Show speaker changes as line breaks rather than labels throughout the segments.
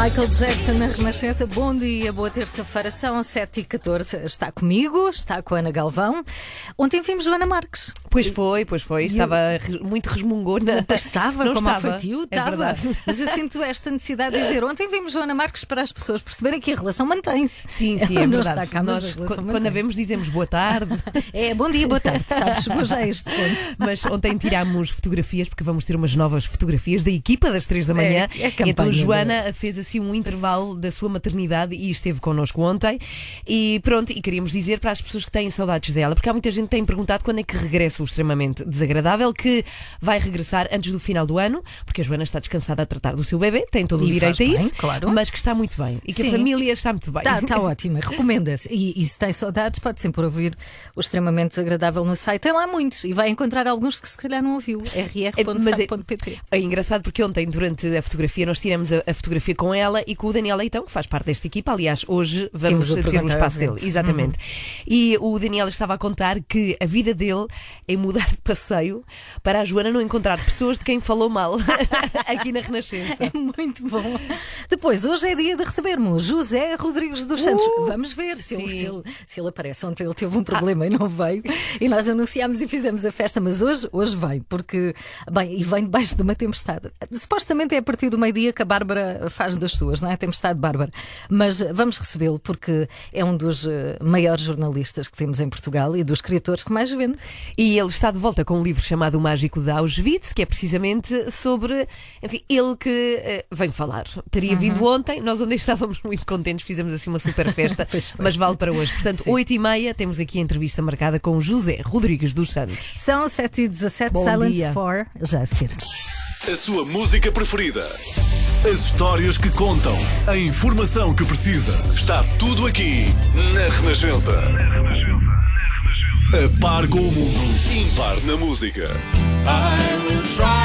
Michael Jackson na Renascença, bom dia, boa terça-feira, são 7h14. Está comigo, está com a Ana Galvão. Ontem vimos Joana Marques.
Pois foi, pois foi. Estava re- muito resmungona.
Pois estava,
Não
como
estava.
ao feitio,
É
estava.
verdade.
Mas eu sinto esta necessidade de dizer: ontem vimos Joana Marques para as pessoas perceberem que a relação mantém-se.
Sim, sim,
Ela
é
não
verdade.
está cá, mas
Nós,
a
quando a vemos, dizemos boa tarde.
É, bom dia, boa tarde, sabes? Chegou já a este ponto.
Mas ontem tirámos fotografias, porque vamos ter umas novas fotografias da equipa das 3 da manhã.
É- é campanha,
então Joana fez assim um intervalo da sua maternidade e esteve connosco ontem. E pronto, e queríamos dizer para as pessoas que têm saudades dela, porque há muita gente que tem perguntado quando é que regressa o extremamente desagradável, que vai regressar antes do final do ano, porque a Joana está descansada a tratar do seu bebê, tem todo o
E
direito a
bem,
isso,
claro.
mas que está muito bem e que
Sim.
a família está muito bem.
Está tá ótima, recomenda-se. E, e se tem saudades, pode sempre ouvir o extremamente desagradável no site. Tem lá muitos e vai encontrar alguns que se calhar não ouviu.
É,
rr.sapo.pt.
É engraçado porque ontem, durante a fotografia, nós tiramos a, a fotografia com ela e com o Daniel Leitão, que faz parte desta equipa. Aliás, hoje vamos
o
ter o espaço dele. Exatamente. E o Daniel estava a contar que a vida dele é mudar de passeio para a Joana não encontrar pessoas de quem falou mal aqui na Renascença.
É muito bom. Depois, hoje é dia de recebermos José Rodrigues dos Santos. Vamos ver se ele,
Uh!
se, ele, se ele aparece. Ontem ele teve um problema e não veio. E nós anunciámos e fizemos a festa, mas hoje, hoje vem, porque, bem, e vem debaixo de uma tempestade. Supostamente é a partir do meio-dia que a Bárbara faz das suas, não é? A tempestade Bárbara. Mas vamos recebê-lo porque é um dos eh, maiores jornalistas que temos em Portugal e dos escritores que mais vende.
E ele está de volta com um livro chamado O Mágico de Auschwitz, que é precisamente sobre, enfim, ele que eh, vem falar. Teria
Uhum.
vindo ontem, nós ontem estávamos muito contentes, fizemos assim uma super festa, mas vale para hoje. Portanto,
Sim.
8 e meia temos aqui a entrevista marcada com José Rodrigues dos Santos.
São 7h17,
Bom
Silence
dia.
4, já a seguir.
A sua música preferida. As histórias que contam. A informação que precisa. Está tudo aqui na Renascença. A par com o mundo. Impar na música.
I will try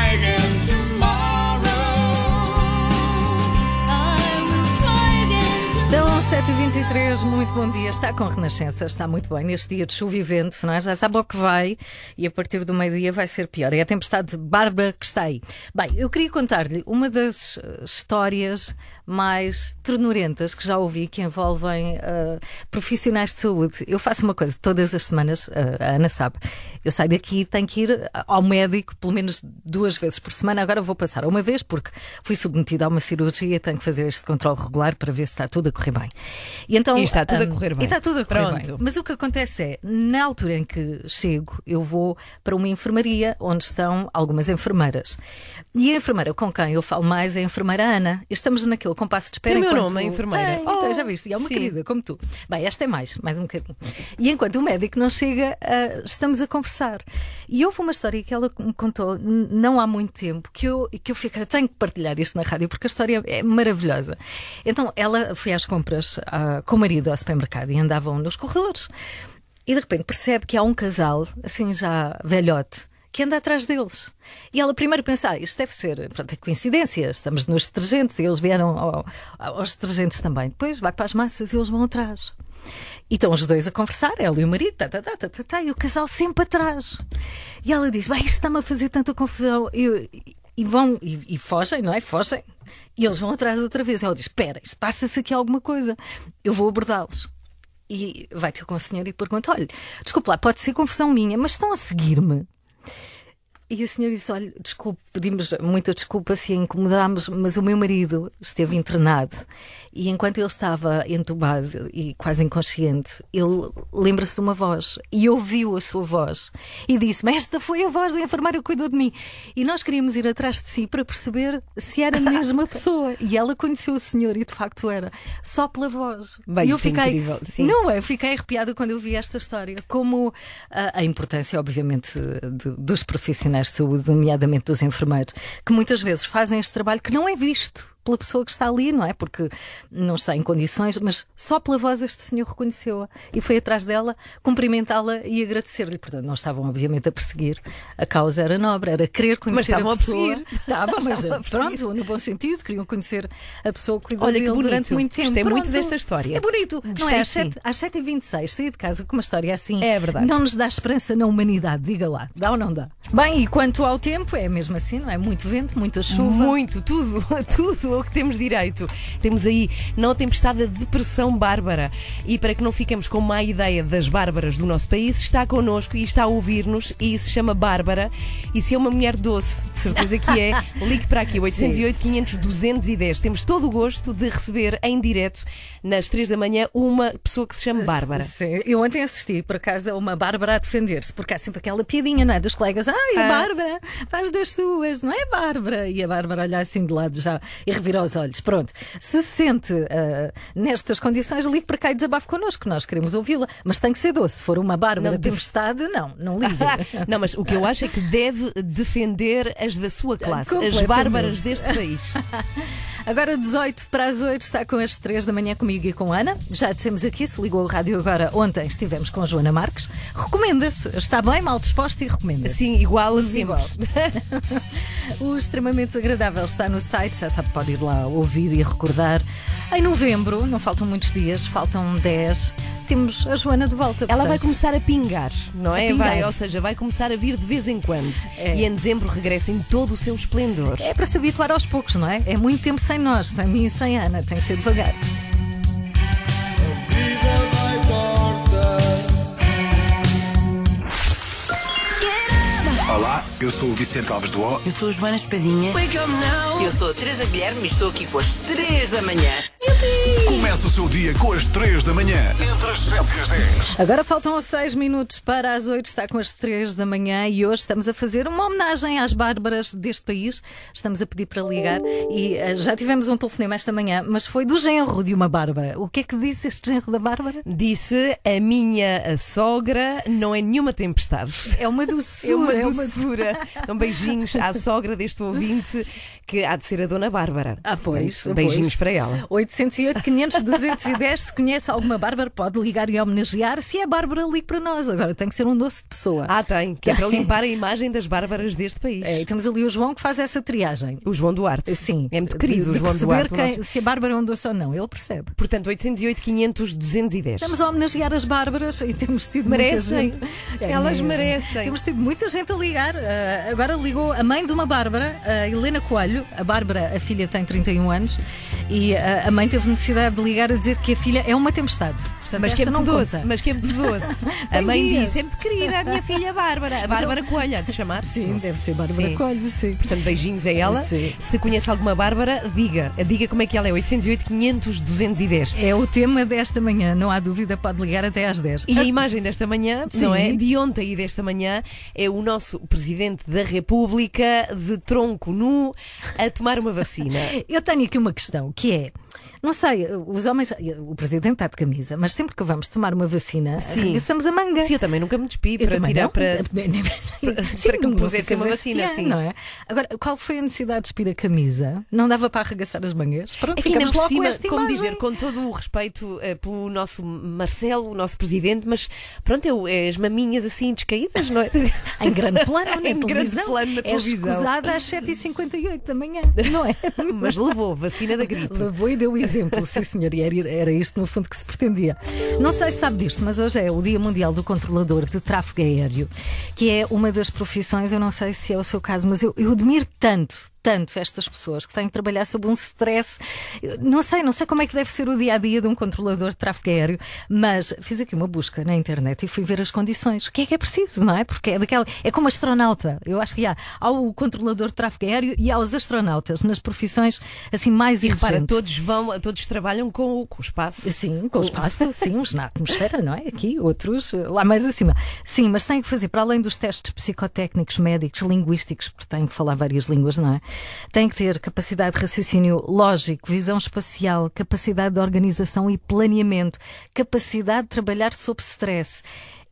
7h23, muito bom dia. Está com Renascença, está muito bem. Neste dia de chuva e vento, não é? já sabe ao que vai e a partir do meio-dia vai ser pior. É a tempestade Bárbara que está aí. Bem, eu queria contar-lhe uma das eh, histórias mais ternurentas que já ouvi que envolvem eh, profissionais de saúde. Eu faço uma coisa todas as semanas, eh, a Ana sabe. Eu saio daqui e tenho que ir ao médico pelo menos duas vezes por semana. Agora vou passar uma vez porque fui submetida a uma cirurgia e tenho que fazer este controle regular para ver se está tudo a correr bem. E, então,
E está tudo a
hum,
correr bem.
Está tudo a correr
Pronto.
bem. Mas o que acontece é, na altura em que chego, eu vou para uma enfermaria onde estão algumas enfermeiras. E a enfermeira com quem eu falo mais é a enfermeira Ana. Estamos naquele compasso de espera
Tem o meu
enquanto...
nome, a enfermeira?
Tem,
Oh,
tem, já viste? E é uma
sim.
querida, como tu. Bem, esta é mais, mais um bocadinho. E enquanto o médico não chega, ah, estamos a conversar. E houve uma história que ela me contou não há muito tempo que eu, que eu fiquei, tenho que partilhar isto na rádio porque a história é maravilhosa. Então ela foi às compras ah, com o marido ao supermercado e andavam nos corredores. E de repente percebe que há um casal, assim já velhote, que anda atrás deles. E ela primeiro pensa, ah, isto deve ser, pronto, é coincidência, estamos nos detergentes e eles vieram ao- aos detergentes também. Depois vai para as massas e eles vão atrás. E estão os dois a conversar, ela e o marido, tá, tá, tá, tá, tá, tá, e o casal sempre atrás. E ela diz: Bem, isto está-me a fazer tanta confusão. E, e- vão, e, e fogem, não é? Fogem. E eles vão atrás outra vez. Ela diz: Espera, passa-se aqui alguma coisa. Eu vou abordá-los. E vai ter com o senhor e pergunta: Olha, desculpe lá, pode ser confusão minha, mas estão a seguir-me. E o senhor disse: Olha, desculpe, pedimos muita desculpa se a incomodámos, mas o meu marido esteve internado e enquanto ele estava entubado e quase inconsciente, ele lembra-se de uma voz e ouviu a sua voz e disse-me: Esta foi a voz da enfermeira que cuidou de mim. E nós queríamos ir atrás de si para perceber se era a mesma pessoa. E ela conheceu o senhor e de facto era, só pela voz.
Bem,
e eu
é
fiquei.
incrível.
Não é? Eu fiquei arrepiada quando eu vi esta história. Como a, a importância, obviamente, de- dos profissionais de saúde, nomeadamente dos enfermeiros, que muitas vezes fazem este trabalho que não é visto. Pela pessoa que está ali, não é? Porque não está em condições, mas só pela voz este senhor reconheceu-a e foi atrás dela cumprimentá-la e agradecer-lhe. Portanto, não estavam, obviamente, a perseguir. A causa era nobre, era querer conhecer a
a
pessoa.
perseguir.
Estavam, mas
a
pronto, no bom sentido, queriam conhecer a pessoa que cuidou
Olha que bonito.
durante muito tempo.
Gostei muito desta história.
É bonito. Não é? Às,
sim.
às 7h26, sair de casa com uma história assim
É verdade.
não nos dá esperança na humanidade. Diga lá, dá ou não dá? Bem, e quanto ao tempo, é mesmo assim, não é? Muito vento, muita chuva.
Muito, tudo, tudo que temos direito. Temos aí não tempestade, a depressão bárbara. E para que não fiquemos com má ideia das bárbaras do nosso país, está connosco e está a ouvir-nos e se chama Bárbara. E se é uma mulher doce, de certeza que é, ligue para aqui, 808 500 210. Temos todo o gosto de receber em direto, nas 3 da manhã, uma pessoa que se chama Bárbara.
Sim, eu ontem assisti, por acaso, a uma Bárbara a defender-se, porque há sempre aquela piadinha, não é? Dos colegas, ai, a
Ah.
Bárbara faz das suas, não é, Bárbara? E a Bárbara olha assim de lado já e revira os olhos. Pronto, se sente ah, nestas condições, ligue para cá e desabafe connosco, nós queremos ouvi-la, mas tem que ser doce. Se for uma Bárbara tempestade, não, não ligue.
Não, mas o que eu acho é que deve defender as da sua classe, as bárbaras deste país.
Agora 18 para as 8 está com as 3 da manhã comigo e com a Ana. Já dissemos aqui, se ligou o rádio agora, ontem estivemos com a Joana Marques. Recomenda-se, está bem, mal disposta e recomenda-se.
Sim, igual a sempre.
igual. O extremamente desagradável está no site, já sabe, pode ir lá ouvir e recordar. Em novembro, não faltam muitos dias, faltam 10, temos a Joana de volta.
Ela vai
portanto.
começar a pingar, não é?
Pingar.
Vai, ou seja, vai começar a vir de vez em quando.
É.
E em dezembro regressa em todo o seu esplendor.
É para se habituar aos poucos, não é? É muito tempo sem nós, sem mim e sem Ana, tem que ser devagar.
vida vai torta.
Olá, eu sou o Vicente Alves do O.
Eu sou a Joana Espadinha. Eu sou a Teresa Guilherme e estou aqui com as 3 da manhã.
Começa o seu dia com as 3 da manhã, entre as 7 e as 10.
Agora faltam 6 minutos para as 8, está com as 3 da manhã e hoje estamos a fazer uma homenagem às bárbaras deste país. Estamos a pedir para ligar e eh, já tivemos um telefonema esta manhã, mas foi do genro de uma bárbara. O que é que disse este genro da bárbara?
Disse a minha sogra não é nenhuma tempestade.
É uma doçura.
É uma
é uma
doçura. Então, beijinhos à sogra deste ouvinte, que há de ser a Dona Bárbara.
Ah, pois.
Beijinhos
pois.
para ela.
808 500 210. Se conhece alguma Bárbara, pode ligar e homenagear. Se é Bárbara, ligue para nós. Agora tem que ser um doce de pessoa.
Ah, tem, que é para limpar a imagem das bárbaras deste país.
É, e temos ali o João que faz essa triagem.
O João Duarte.
Sim.
É muito querido
de
o João Duarte.
quem-
nosso-
se a Bárbara é um doce ou não. Ele percebe.
Portanto, 808 500 210.
Estamos a homenagear as Bárbaras e temos tido
Merecem.
muita gente. É
Elas
mesmo.
merecem.
Temos tido muita gente a ligar. Ah, agora ligou a mãe de uma Bárbara, a Helena Coelho. A Bárbara, a filha, tem 31 anos e ah, a mãe teve necessidade de ligar a dizer que a filha é uma tempestade. Portanto,
Mas que é muito doce, mas que é muito doce. a mãe
dias.
disse: é muito querida a minha filha Bárbara. A Bárbara Coelho, há de chamar
Sim, deve ser Bárbara
Sim.
Coelho, sim.
Portanto, beijinhos a ela.
Sim.
Se conhece alguma Bárbara, diga. Diga como é que ela é. 808 500 210.
É o tema desta manhã, não há dúvida, pode ligar até às 10.
E a imagem desta manhã,
Sim.
não é? De ontem e desta manhã, é o nosso Presidente da República de tronco nu a tomar uma vacina.
Eu tenho aqui uma questão que é. Não sei, os homens, o presidente está de camisa, mas sempre que vamos tomar uma vacina, arregaçamos a manga.
Sim, eu também nunca me despi
Eu
para tirar
não.
para.
Sim,
para que me pusessem uma vacina,
ano,
sim.
Não é? Agora, qual foi a necessidade de despir a camisa? Não dava para arregaçar as mangas? Pronto,
Aqui
ficamos
por
logo
cima,
com
como dizer, com todo o respeito eh, pelo nosso Marcelo, o nosso presidente, mas pronto, eu, é as maminhas assim descaídas, não é?
Em grande plano, na
Em grande
televisão.
plano na
é
televisão.
escusada às 7h58 da manhã, não é?
mas levou vacina da gripe.
Levou e deu o exemplo, sim senhor, e era, era isto no fundo que se pretendia. Não sei se sabe disto, mas hoje é o Dia Mundial do Controlador de Tráfego Aéreo, que é uma das profissões, eu não sei se é o seu caso, mas eu, eu admiro tanto. Tanto estas pessoas que têm que trabalhar sob um stress. Não sei, não sei como é que deve ser o dia a dia de um controlador de tráfego aéreo, mas fiz aqui uma busca na internet e fui ver as condições. O que é que é preciso, não é? Porque é daquela. É como astronauta. Eu acho que há, há o controlador de tráfego aéreo e há os astronautas nas profissões assim mais
E repara,
exigentes.
todos vão, todos trabalham com, o- com o espaço.
Sim, com o espaço, sim, uns na atmosfera, não é? Aqui, outros lá mais acima. Sim, mas têm que fazer, para além dos testes psicotécnicos, médicos, linguísticos, porque têm que falar várias línguas, não é? Têm que ter capacidade de raciocínio lógico, visão espacial, capacidade de organização e planeamento, capacidade de trabalhar sob stress.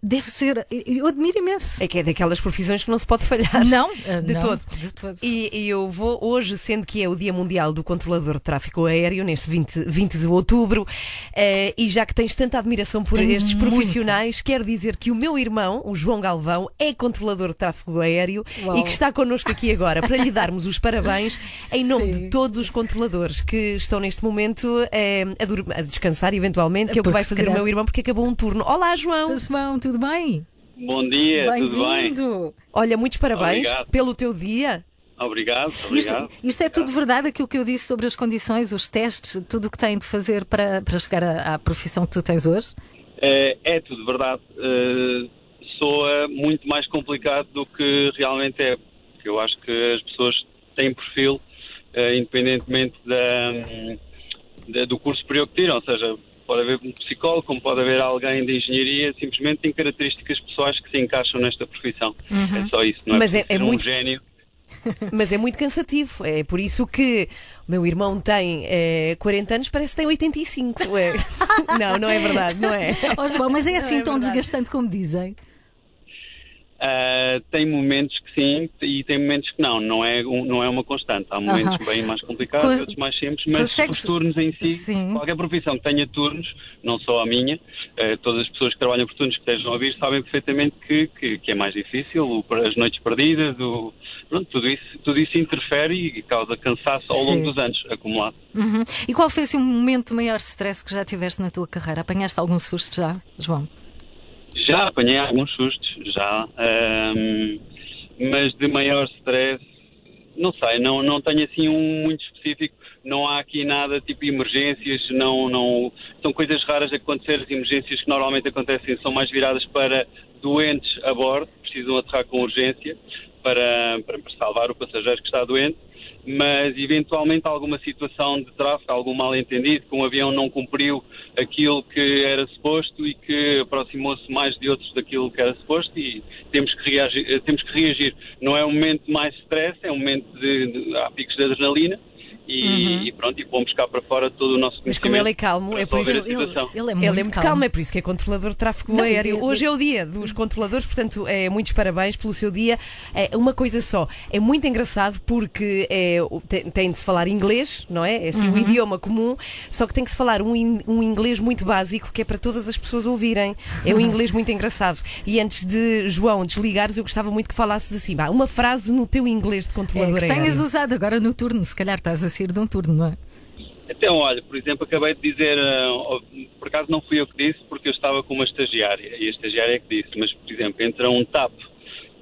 Deve ser. Eu admiro imenso.
É que é daquelas profissões que não se pode falhar.
Não, eh,
de
não,
todo.
de todo.
E, e eu vou hoje, sendo que é o Dia Mundial do Controlador de Tráfego Aéreo, neste 20, 20 de outubro, eh, e já que tens tanta admiração por
Tenho
estes profissionais, quero dizer que o meu irmão, o João Galvão, é controlador de tráfego aéreo
Uau.
e que está connosco aqui agora para lhe darmos os parabéns em nome
Sim.
de todos os controladores que estão neste momento eh, a, descansar, eventualmente, que é o que vai fazer o meu irmão, porque acabou um turno. Olá, João!
João, tudo bem?
Bom dia, tudo bem?
Olha, muitos parabéns
Obrigado.
pelo teu dia.
Obrigado,
Isto,
obrigado.
isto é tudo verdade, aquilo que eu disse sobre as condições, os testes, tudo o que tem de fazer para, para chegar à, à profissão que tu tens hoje?
É, é tudo verdade. Eh, soa muito mais complicado do que realmente é. Porque eu acho que as pessoas têm perfil, eh, independentemente da, da- do curso superior que tiram. Ou seja, pode haver um psicólogo, como pode haver alguém de engenharia, simplesmente tem características pessoais que se encaixam nesta profissão. É só isso, não é?
Mas é- é
ser um
muito-
gênio.
Mas é muito cansativo. É por isso que o meu irmão tem eh, 40 anos, parece que tem 85. É. Não, não é verdade, não é?
Ó João, mas é assim
é
tão
verdade.
desgastante como dizem?
Ah, tem momentos que sim e tem momentos que não. Não é, um- não é uma constante. Há momentos
Aham.
bem mais complicados,
Cons-
outros mais simples, mas
consegues-
os turnos em si,
Sim.
qualquer profissão que tenha turnos, não só a minha, eh, todas as pessoas que trabalham por turnos que estejam a ouvir sabem perfeitamente que, que, que é mais difícil, o- as noites perdidas, o, pronto, tudo, isso, tudo isso interfere e causa cansaço ao
Sim.
longo dos anos acumulado.
Uhum. E qual foi assim, o momento de maior stress que já tiveste na tua carreira? Apanhaste algum susto já, João?
Já apanhei alguns sustos, já. ahm, mas de maior stress, não sei, não, não tenho assim um muito específico. Não há aqui nada tipo emergências, não, não, são coisas raras a acontecer. As emergências que normalmente acontecem são mais viradas para doentes a bordo, precisam aterrar com urgência para, para salvar o passageiro que está doente mas eventualmente alguma situação de tráfego, algum mal-entendido, que um avião não cumpriu aquilo que era suposto e que aproximou-se mais de outros daquilo que era suposto e temos que reagir. Temos que reagir. Não é um momento mais stress, é um momento de, de há picos de adrenalina e, e pronto, e vamos cá para fora todo o nosso
Uhum. Mas como ele é calmo, é por isso-
situação.
ele é muito,
Ele é muito calmo. é por isso que é controlador de tráfego
Não,
aéreo.
e-
Hoje é o dia dos controladores, portanto, é, muitos parabéns pelo seu dia. É, uma coisa só, é muito engraçado porque é, o- tem, tem de se falar inglês, não é? É assim
Uhum.
um idioma comum, só que tem que se falar um, um inglês muito básico que é para todas as pessoas ouvirem. É um inglês muito engraçado. E antes de, João, desligares, eu gostava muito que falasses assim, uma frase no teu inglês de
É,
controlador
que
aéreo.
tenhas usado agora no turno, se calhar estás a sair de um turno, não é?
Então, olha, por exemplo, acabei de dizer, ah, por acaso não fui eu que disse, porque eu estava com uma estagiária, e a estagiária é que disse, mas, por exemplo, entra um TAP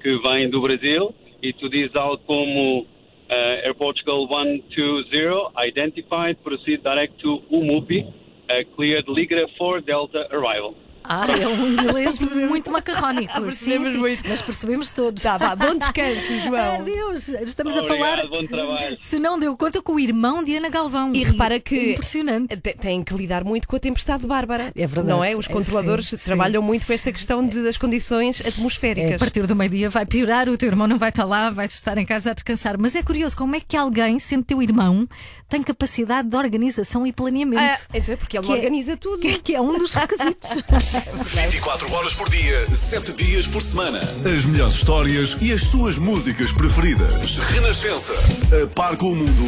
que vem do Brasil e tu dizes algo como ah, Air Portugal 120, identified, proceed direct to Umupi, uh, cleared Ligra 4 Delta arrival.
Ah, é um inglês muito macarrónico. sim,
Percebemos
sim,
muito.
mas percebemos todos.
Tá, vá, bom descanso, João.
Adeus, estamos
Obrigado,
a falar.
bom trabalho.
Se não deu conta com o irmão de Ana Galvão.
E repara que
Impressionante.
te- têm que lidar muito com a tempestade bárbara.
É verdade.
Não é? Os
É,
controladores
sim, sim.
trabalham muito com esta questão de- das condições
É,
atmosféricas.
a partir do meio-dia vai piorar, o teu irmão não vai estar lá, vai estar em casa a descansar. Mas é curioso como é que alguém, sendo teu irmão, tem capacidade de organização e planeamento.
Ah, então é porque ele
Que é-
organiza tudo.
Que, que é um dos requisitos.
24 horas por dia, 7 dias por semana. As melhores histórias e as suas músicas preferidas. Renascença. A par com o mundo,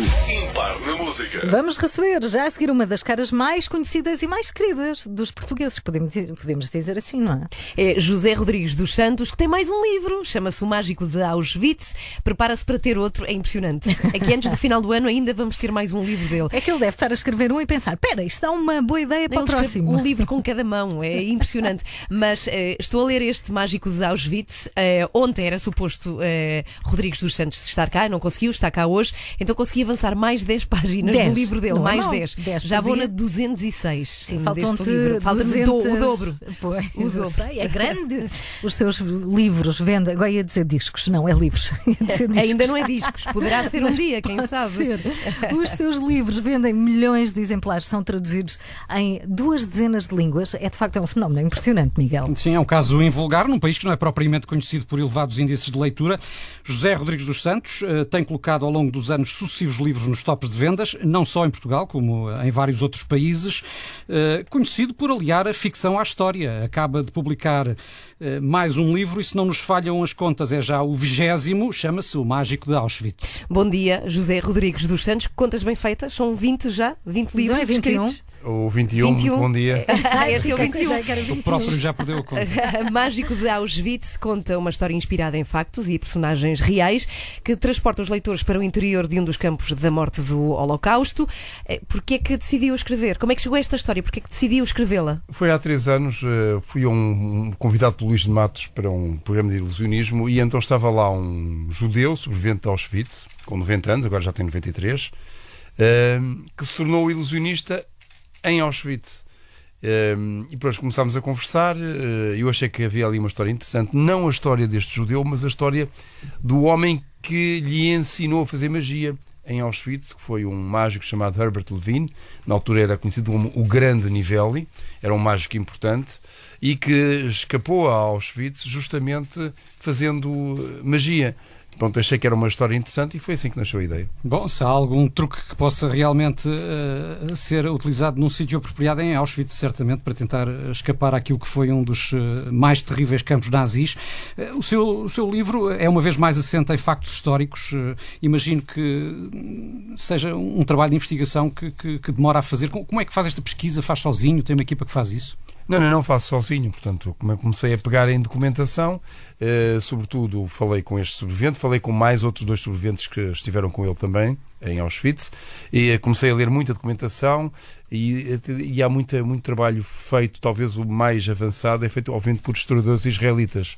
impar na música.
Vamos receber já a seguir uma das caras mais conhecidas e mais queridas dos portugueses. Podemos, dizer- podemos dizer assim, não é?
É José Rodrigues dos Santos, que tem mais um livro, chama-se O Mágico de Auschwitz. Prepara-se para ter outro, é impressionante. Aqui antes do final do ano ainda vamos ter mais um livro dele.
É que ele deve estar a escrever um e pensar: espera, isto dá uma boa ideia para o
Ele escreve
próximo.
Um livro com cada mão, é impressionante. Mas eh, estou a ler este Mágico de Auschwitz. Eh, ontem era suposto eh, Rodrigues dos Santos estar cá, não conseguiu, está cá hoje. Então consegui avançar mais 10 páginas
Dez.
do livro dele,
Não é
mais
mau.
10.
Dez
Já
por
vou
dia.
na 206.
Sim,
deste
faltam-te
livro. Falta-me do-
200...
o dobro.
Pois,
O
eu
dobro.
sei, é grande. Os seus livros vendem. Agora ia dizer discos, não, é livros. Ia dizer discos.
Ainda não é discos, poderá ser um dia, quem
pode
sabe.
ser. Os seus livros vendem milhões de exemplares, são traduzidos em duas dezenas de línguas. É de facto é um fenómeno fenómeno. É impressionante, Miguel.
Sim, é um caso invulgar num país que não é propriamente conhecido por elevados índices de leitura. José Rodrigues dos Santos eh, tem colocado ao longo dos anos sucessivos livros nos tops de vendas, não só em Portugal, como em vários outros países. Eh, conhecido por aliar a ficção à história. Acaba de publicar eh, mais um livro e, se não nos falham as contas, é já o vigésimo, chama-se O Mágico de Auschwitz.
Bom dia, José Rodrigues dos Santos. Contas bem feitas? São 20 já? 20 livros
Não é 21?
escritos?
O 21,
21.
bom dia.
Ah, este é o 21.
O próprio já perdeu a conta.
Mágico de Auschwitz conta uma história inspirada em factos e personagens reais que transporta os leitores para o interior de um dos campos da morte do Holocausto. Eh, Porquê é que decidiu escrever? Como é que chegou a esta história? Porquê é que decidiu escrevê-la?
Foi há três anos, eh, fui um, um convidado pelo Luís de Matos para um programa de ilusionismo e então estava lá um judeu, sobrevivente de Auschwitz, com 90 anos, agora já tem 93, eh, que se tornou ilusionista em Auschwitz. Eh, e depois começámos a conversar. eh, Eu achei que havia ali uma história interessante, não a história deste judeu, mas a história do homem que lhe ensinou a fazer magia em Auschwitz, que foi um mágico chamado Herbert Levine. Na altura era conhecido como o Grande Nivelli, era um mágico importante e que escapou a Auschwitz justamente fazendo eh, magia. Pronto, achei que era uma história interessante e foi assim que nasceu a ideia.
Bom, se há algum truque que possa realmente eh, ser utilizado num sítio apropriado é em Auschwitz, certamente, para tentar escapar àquilo que foi um dos eh, mais terríveis campos nazis. Eh, o, seu, o seu livro é uma vez mais assente em factos históricos. Imagino que hum, seja um trabalho de investigação que, que- que demora a fazer. Como é que faz esta pesquisa? Faz sozinho? Tem uma equipa que faz isso?
Não, não, não faço sozinho. Portanto, come- comecei a pegar em documentação, eh, sobretudo falei com este sobrevivente, falei com mais outros dois sobreviventes que estiveram com ele também, em Auschwitz, e eh, comecei a ler muita documentação e, eh, e há muita, muito trabalho feito, talvez o mais avançado, é feito, obviamente, por historiadores israelitas.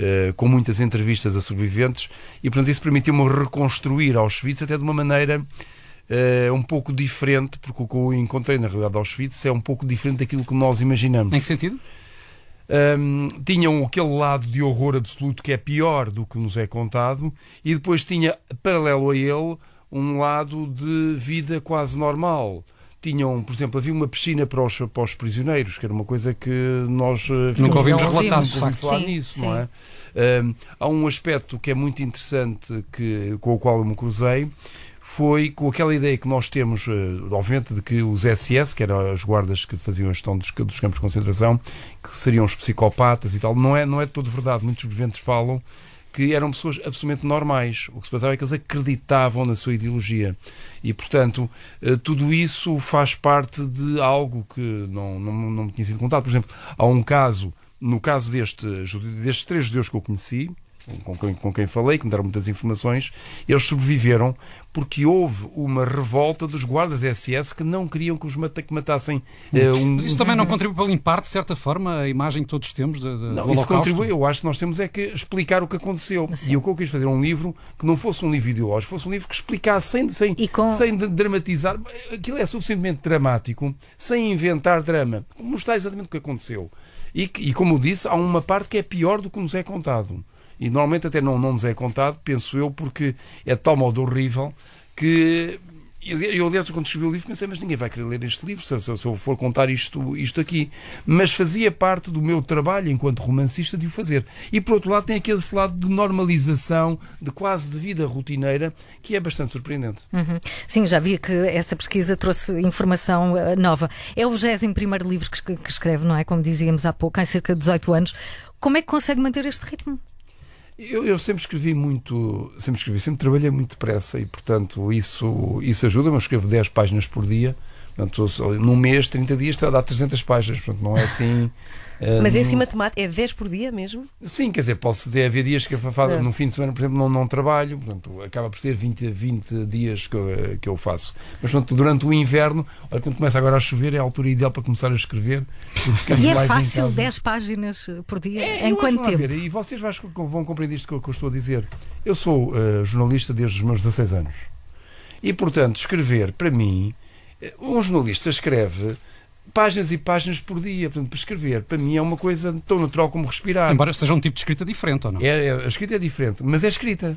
eh, com muitas entrevistas a sobreviventes, e portanto isso permitiu-me reconstruir Auschwitz até de uma maneira eh, um pouco diferente, porque o que eu encontrei na realidade de Auschwitz é um pouco diferente daquilo que nós imaginamos.
Em que sentido?
Hum, tinham aquele lado de horror absoluto que é pior do que nos é contado, e depois tinha, paralelo a ele, um lado de vida quase normal. Tinham, por exemplo, havia uma piscina para os, para os prisioneiros, que era uma coisa que nós eh, ficamos-
ouvimos relatar, de facto.
falar
Sim,
nisso,
sim.
não é? Hum, há um aspecto que é muito interessante que, com o qual eu me cruzei, foi com aquela ideia que nós temos, eh, obviamente, de que os SS, que eram as guardas que faziam a gestão dos, dos campos de concentração, que seriam os psicopatas e tal, não é, não é todo verdade. Muitos sobreviventes falam que eram pessoas absolutamente normais. O que se passava é que eles acreditavam na sua ideologia. E, portanto, eh, tudo isso faz parte de algo que não, não, não me tinha sido contado. Por exemplo, há um caso, no caso deste, destes três judeus que eu conheci, com quem, com quem falei, que me deram muitas informações, eles sobreviveram porque houve uma revolta dos guardas SS que não queriam que os mata, que matassem eh, um,
Mas isso também não contribui para limpar, de certa forma, a imagem que todos temos de, de,
não,
do
isso contribui. Eu acho que nós temos é que explicar o que aconteceu. E o que eu quis fazer um livro que não fosse um livro ideológico, fosse um livro que explicasse sem, sem,
E com-
sem dramatizar. Aquilo é suficientemente dramático, sem inventar drama. Mostrar exatamente o que aconteceu. E, que- e como eu disse, há uma parte que é pior do que nos é contado. E normalmente até não, não nos é contado, penso eu, porque é de tal modo horrível que. Eu, aliás, quando escrevi o livro, pensei, mas ninguém vai querer ler este livro se, se- eu for contar isto, isto aqui. Mas fazia parte do meu trabalho enquanto romancista de o fazer. E por outro lado, tem aquele lado de normalização, de quase de vida rotineira, que é bastante surpreendente.
Uhum. Sim, já vi que essa pesquisa trouxe informação eh, nova. É o 21 livro que, que escreve, não é? Como dizíamos há pouco, há cerca de 18 anos. Como é que consegue manter este ritmo?
Eu, eu sempre escrevi muito, sempre escrevi, sempre trabalhei muito depressa e, portanto, isso, isso ajuda-me. Eu escrevo 10 páginas por dia. Portanto, num mês, 30 dias, dá 300 páginas. Portanto, não é assim.
Mas esse matemática é 10 por dia mesmo?
Sim, quer dizer, posso ter, haver dias que eu faço, no fim de semana, por exemplo, não, não trabalho, portanto, acaba por ser 20, 20 dias que eu, que eu faço. Mas portanto, durante o inverno, olha, quando começa agora a chover, é a altura ideal para começar a escrever.
E é fácil,
casa.
10 páginas por dia?
É,
em quanto tempo?
ver, e vocês vão compreender isto que eu, que eu estou a dizer. Eu sou eh, jornalista desde os meus 16 anos. E, portanto, escrever, para mim, eh, um jornalista escreve páginas e páginas por dia. Portanto, para escrever, para mim, é uma coisa tão natural como respirar.
Embora seja um tipo de escrita diferente, ou não?
É, é- a escrita é diferente, mas é escrita.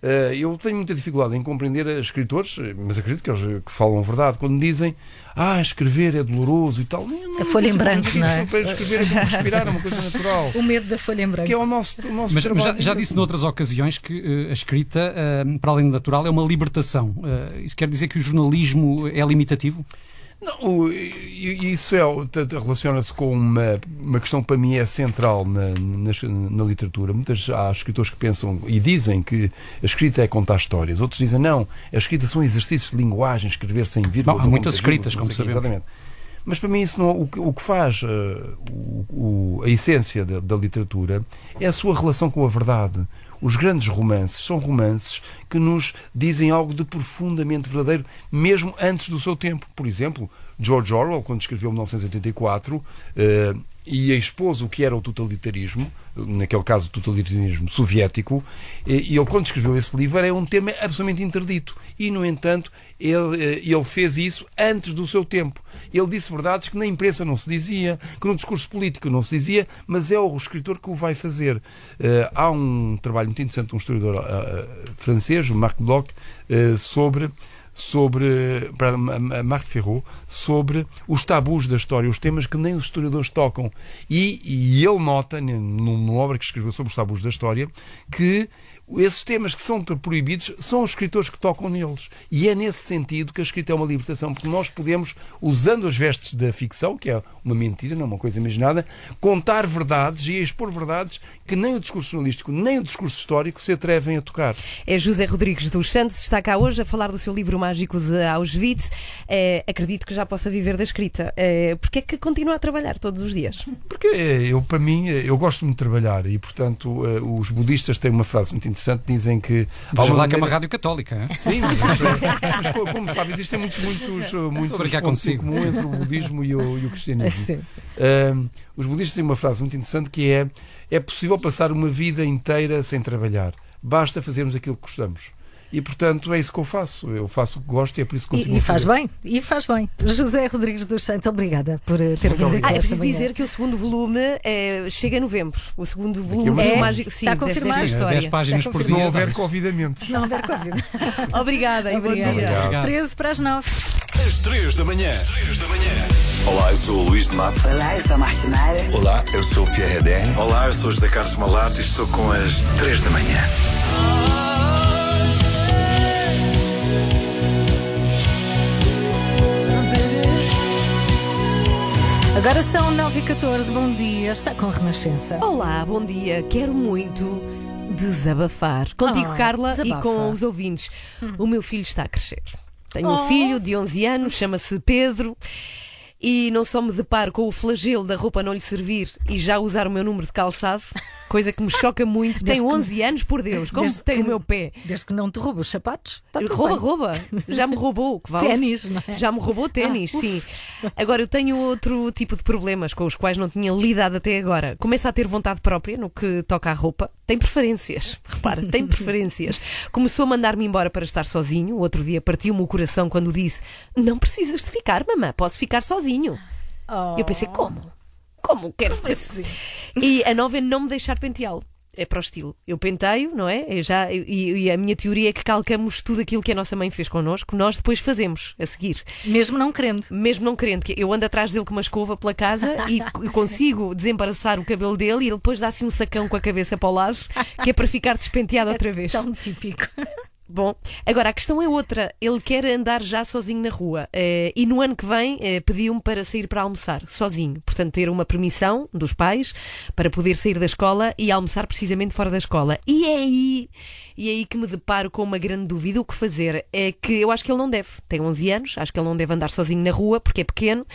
Eh, eu tenho muita dificuldade em compreender escritores, eh, mas acredito que eles que falam a verdade, quando dizem ah, escrever é doloroso e tal. Não
A folha em
consigo
branco, não é?
Para escrever é como respirar, é uma coisa natural.
O medo da folha em branco.
Que é o nosso, o nosso
Mas, mas já, já disse noutras ocasiões que eh, a escrita, eh, para além do natural, é uma libertação. Eh, isso quer dizer que o jornalismo é limitativo?
Não, isso é, relaciona-se com uma, uma questão que para mim é central na, na, na literatura. Muitas, há escritores que pensam e dizem que a escrita é contar histórias. Outros dizem não, a escrita são exercícios de linguagem, escrever sem vírgulas.
Bom, há muitas escritas, como sabemos.
Exatamente. Mas para mim isso não, o, que, o que faz eh, o- o- a essência da, da literatura é a sua relação com a verdade. Os grandes romances são romances que nos dizem algo de profundamente verdadeiro, mesmo antes do seu tempo. Por exemplo, George Orwell, quando escreveu 1984 eh, e expôs o que era o totalitarismo, naquele caso o totalitarismo soviético, e ele, quando escreveu esse livro, era um tema absolutamente interdito. E, no entanto, ele, eh, ele fez isso antes do seu tempo. Ele disse verdades que na imprensa não se dizia, que no discurso político não se dizia, mas é o escritor que o vai fazer. Eh, há um trabalho muito interessante de um historiador eh, francês, o Marc Bloch, sobre sobre para Marc Ferro sobre os tabus da história, os temas que nem os historiadores tocam. E, e ele nota, num- numa obra que escreveu sobre os tabus da história, que esses temas que são proibidos são os escritores que tocam neles. E é nesse sentido que a escrita é uma libertação, porque nós podemos, usando as vestes da ficção, que é uma mentira, não é uma coisa imaginada, contar verdades e expor verdades que nem o discurso jornalístico, nem o discurso histórico se atrevem a tocar.
É José Rodrigues dos Santos, está cá hoje a falar do seu livro mágico de Auschwitz. Eh, acredito que já possa viver da escrita. Eh, Porquê é que continua a trabalhar todos os dias?
Porque eh, eu, para mim, eh, eu gosto muito de trabalhar e, portanto, eh, os budistas têm uma frase muito interessante, dizem que... uma
lá que é uma rádio católica. hein?
Sim, mas, mas co- como sabe, existem muitos, muitos, muitos pontos em comum entre o budismo e o, e o cristianismo. Os budistas têm uma frase muito interessante que é: é possível passar uma vida inteira sem trabalhar, basta fazermos aquilo que gostamos. E portanto é isso que eu faço. Eu faço o que gosto e é por isso que continuo
E, e faz bem, e faz bem. José Rodrigues dos Santos, obrigada por ter vindo aqui.
Ah, é preciso
manhã.
dizer que o segundo volume eh, chega em novembro. O segundo volume do
semana.
mágico. Sim,
Está
desta-
confirmado?
desta história.
10 páginas por
Se
dia.
não houver convidamento.
Se não houver Covid.
Obrigada e bom
Obrigada.
dia.
Obrigado.
13 para as 9.
Às 3 da manhã. Três da manhã.
Olá, eu sou o Luís de Matos.
Olá, eu sou a Martinalha.
Olá, eu sou o Pierre Redene. Olá, eu sou o José Carlos Malato e estou com as 3 da manhã.
Agora são 9 e 14 bom dia, está com Renascença.
Olá, bom dia. Quero muito desabafar. Contigo,
Ah,
Carla,
desabafa.
e com os ouvintes. O meu filho está a crescer. Tenho um
Oh.
filho de 11 anos, chama-se Pedro. E não só me deparo com o flagelo da roupa não lhe servir e já usar o meu número de calçado, coisa que me choca muito. Tenho
que-
11 anos, por Deus, como se tem
que-
o meu pé.
Desde que não te rouba os sapatos, tudo
rouba,
bem.
rouba. Já me roubou. Que vale.
Ténis, não é?
Já me roubou ténis,
Ah,
sim. Agora eu tenho outro tipo de problemas com os quais não tinha lidado até agora. Começa a ter vontade própria no que toca à roupa. Tem preferências. Repara, tem preferências. Começou a mandar-me embora para estar sozinho. O outro dia partiu-me o coração quando disse: Não precisas de ficar, mamã, posso ficar sozinho.
Oh.
Eu pensei: Como? Como? Quero
assim?
E a nova é não me deixar penteá-lo. É para o estilo. Eu penteio, não é? Eu já, e, e a minha teoria é que calcamos tudo aquilo que a nossa mãe fez connosco, nós depois fazemos a seguir.
Mesmo não querendo.
Mesmo não querendo, que eu ando atrás dele com uma escova pela casa e consigo desembaraçar o cabelo dele e ele depois dá-se um sacão com a cabeça para o lado, que é para ficar despenteado outra vez.
Tão típico.
Bom, agora a questão é outra. Ele quer andar já sozinho na rua eh, e no ano que vem eh, pediu-me para sair para almoçar sozinho. Portanto, ter uma permissão dos pais para poder sair da escola e almoçar precisamente fora da escola. E é aí, e é aí que me deparo com uma grande dúvida. O que fazer é que eu acho que ele não deve. Tem 11 anos, acho que ele não deve andar sozinho na rua porque é pequeno.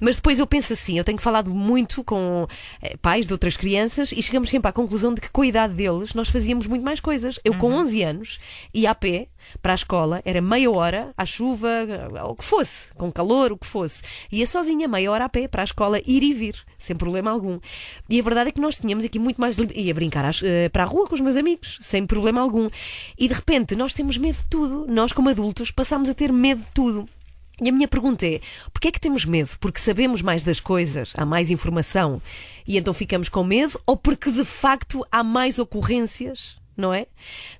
Mas depois eu penso assim: eu tenho falado muito com eh, pais de outras crianças e chegamos sempre à conclusão de que com a idade deles nós fazíamos muito mais coisas. Eu, com 11 anos, ia a pé para a escola, era meia hora, à chuva, o que fosse, com calor, o que fosse. Ia sozinha, meia hora a pé para a escola, ir e vir, sem problema algum. E a verdade é que nós tínhamos aqui muito mais. Ia brincar às- eh, para a rua com os meus amigos, sem problema algum. E de repente nós temos medo de tudo. Nós, como adultos, passamos a ter medo de tudo. E a minha pergunta é: porquê é que temos medo? Porque sabemos mais das coisas, há mais informação e então ficamos com medo? Ou porque de facto há mais ocorrências não é?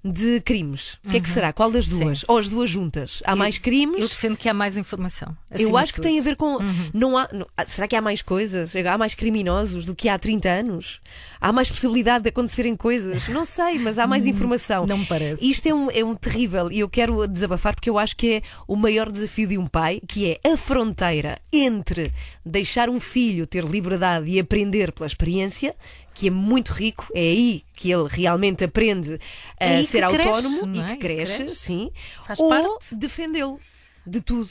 De crimes. O que é que será? Qual das duas?
Sim.
Ou as duas juntas? Há mais
Eu
crimes?
defendo que há mais informação.
Eu acho que
tudo.
tem a ver com. Não há, não- ah, será que há mais coisas? Há mais criminosos do que há 30 anos? Há mais possibilidade de acontecerem coisas? Não sei, mas há mais informação.
não me parece.
Isto é um, é um terrível e eu quero desabafar porque eu acho que é o maior desafio de um pai, que é a fronteira entre deixar um filho ter liberdade e aprender pela experiência. Que é muito rico, é aí que ele realmente aprende a
É aí
ser
que cresce,
autónomo
não
e
é?
que cresce, sim.
Faz
ou defendê-lo de tudo.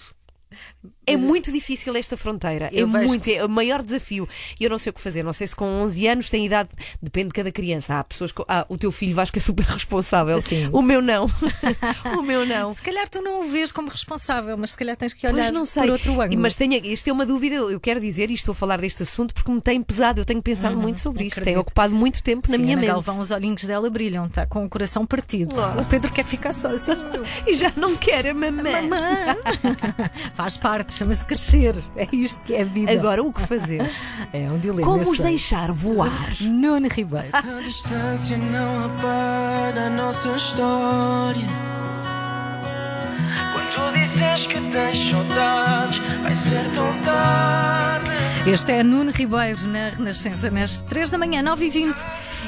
É muito difícil esta fronteira.
Eu
é muito, é o maior desafio. E eu não sei o que fazer. Não sei se com 11 anos tem idade, depende de cada criança. Há pessoas que. Ah, o teu filho Vasco é super responsável.
Sim.
O meu não. o meu não.
Se calhar tu não o vês como responsável, mas se calhar tens que olhar
Pois não sei.
por outro ângulo.
Mas tenho, isto é uma dúvida, eu quero dizer, e estou a falar deste assunto porque me tem pesado, eu tenho pensado muito sobre isto, tem ocupado muito tempo na
Sim,
minha
Ana
mente.
Galvão, os olhinhos dela brilham, está com o coração partido. O Pedro quer ficar sozinho.
E já não quero a mamãe.
Mamã. Faz parte, chama-se crescer. É isto que é a vida.
Agora o que fazer?
é um dilema.
Como os deixar voar?
Nuno Ribeiro.
A distância não apaga a nossa história. Quando dizes que tens saudades, vai ser tão tarde.
Este é Nuno Ribeiro na Renascença, nas 3 da manhã, 9 e 20